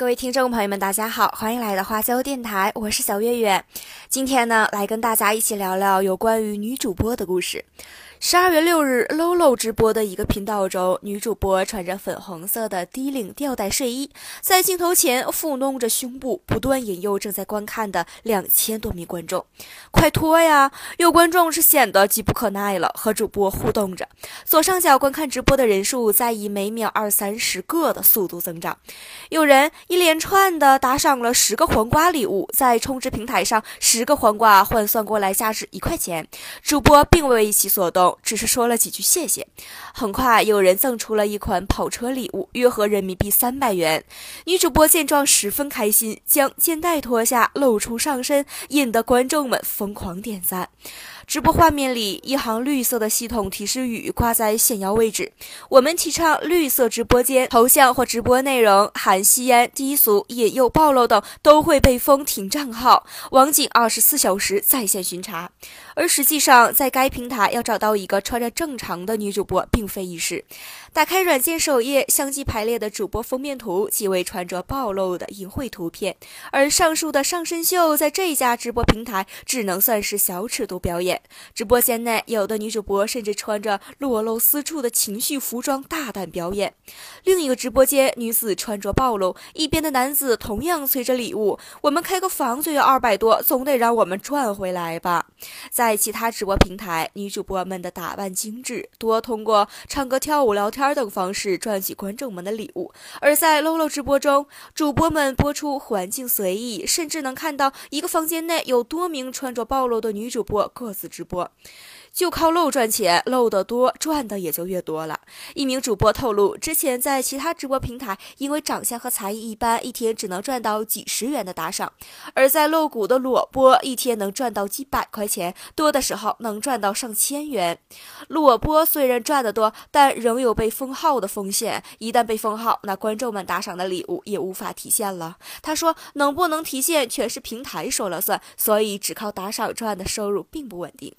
各位听众朋友们，大家好，欢迎来到花椒电台，我是小月月。今天呢，来跟大家一起聊聊有关于女主播的故事。十二月六日，Lolo 直播的一个频道中，女主播穿着粉红色的低领吊带睡衣，在镜头前抚弄着胸部，不断引诱正在观看的两千多名观众：“快脱呀！”有观众是显得急不可耐了，和主播互动着。左上角观看直播的人数在以每秒二三十个的速度增长。有人一连串的打赏了十个黄瓜礼物，在充值平台上，十个黄瓜换算过来价值一块钱。主播并未为其所动。只是说了几句谢谢。很快，有人赠出了一款跑车礼物，约合人民币三百元。女主播见状十分开心，将肩带脱下，露出上身，引得观众们疯狂点赞。直播画面里，一行绿色的系统提示语挂在显要位置。我们提倡绿色直播间，头像或直播内容含吸烟、低俗、引诱、暴露等，都会被封停账号，网警二十四小时在线巡查。而实际上，在该平台要找到一个穿着正常的女主播，并非易事。打开软件首页，相继排列的主播封面图即为穿着暴露的淫秽图片，而上述的上身秀在这家直播平台只能算是小尺度表演。直播间内，有的女主播甚至穿着裸露私处的情绪服装大胆表演。另一个直播间，女子穿着暴露，一边的男子同样催着礼物：“我们开个房就要二百多，总得让我们赚回来吧。”在其他直播平台，女主播们的打扮精致，多通过唱歌、跳舞、聊天。等方式赚取观众们的礼物，而在 Lolo 直播中，主播们播出环境随意，甚至能看到一个房间内有多名穿着暴露的女主播各自直播。就靠露赚钱，露得多，赚的也就越多了。一名主播透露，之前在其他直播平台，因为长相和才艺一般，一天只能赚到几十元的打赏；而在露骨的裸播，一天能赚到几百块钱，多的时候能赚到上千元。裸播虽然赚得多，但仍有被封号的风险。一旦被封号，那观众们打赏的礼物也无法提现了。他说：“能不能提现，全是平台说了算，所以只靠打赏赚的收入并不稳定。”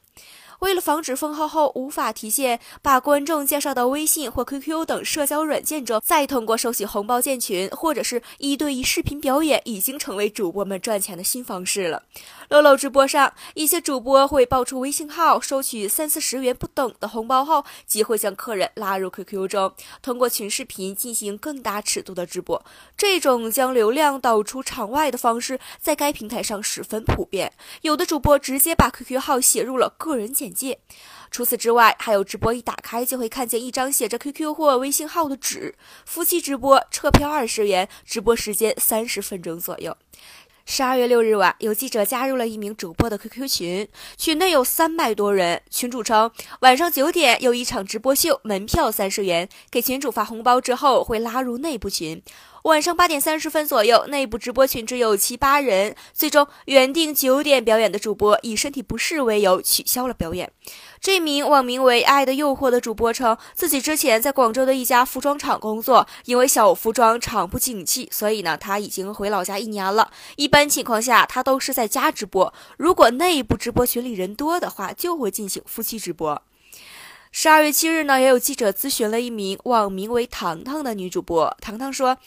为了防止封号后无法提现，把观众介绍到微信或 QQ 等社交软件中，再通过收取红包建群或者是一对一视频表演，已经成为主播们赚钱的新方式了。露露直播上，一些主播会爆出微信号，收取三四十元不等的红包后，即会将客人拉入 QQ 中，通过群视频进行更大尺度的直播。这种将流量导出场外的方式，在该平台上十分普遍。有的主播直接把 QQ 号写入了个人简。借。除此之外，还有直播一打开就会看见一张写着 QQ 或微信号的纸。夫妻直播，车票二十元，直播时间三十分钟左右。十二月六日晚，有记者加入了一名主播的 QQ 群，群内有三百多人。群主称，晚上九点有一场直播秀，门票三十元，给群主发红包之后会拉入内部群。晚上八点三十分左右，内部直播群只有七八人。最终，原定九点表演的主播以身体不适为由取消了表演。这名网名为“爱的诱惑”的主播称，自己之前在广州的一家服装厂工作，因为小服装厂不景气，所以呢，他已经回老家一年了。一般情况下，他都是在家直播。如果内部直播群里人多的话，就会进行夫妻直播。十二月七日呢，也有记者咨询了一名网名为“糖糖”的女主播，糖糖说。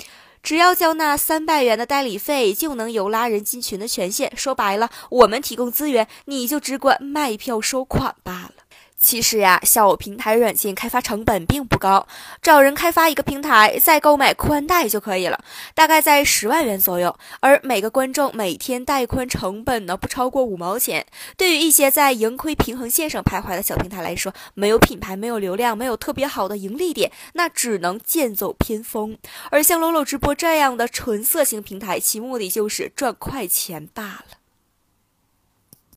只要交纳三百元的代理费，就能有拉人进群的权限。说白了，我们提供资源，你就只管卖票收款罢了。其实呀，小平台软件开发成本并不高，找人开发一个平台，再购买宽带就可以了，大概在十万元左右。而每个观众每天带宽成本呢，不超过五毛钱。对于一些在盈亏平衡线上徘徊的小平台来说，没有品牌，没有流量，没有特别好的盈利点，那只能剑走偏锋。而像 Lolo 直播这样的纯色情平台，其目的就是赚快钱罢了。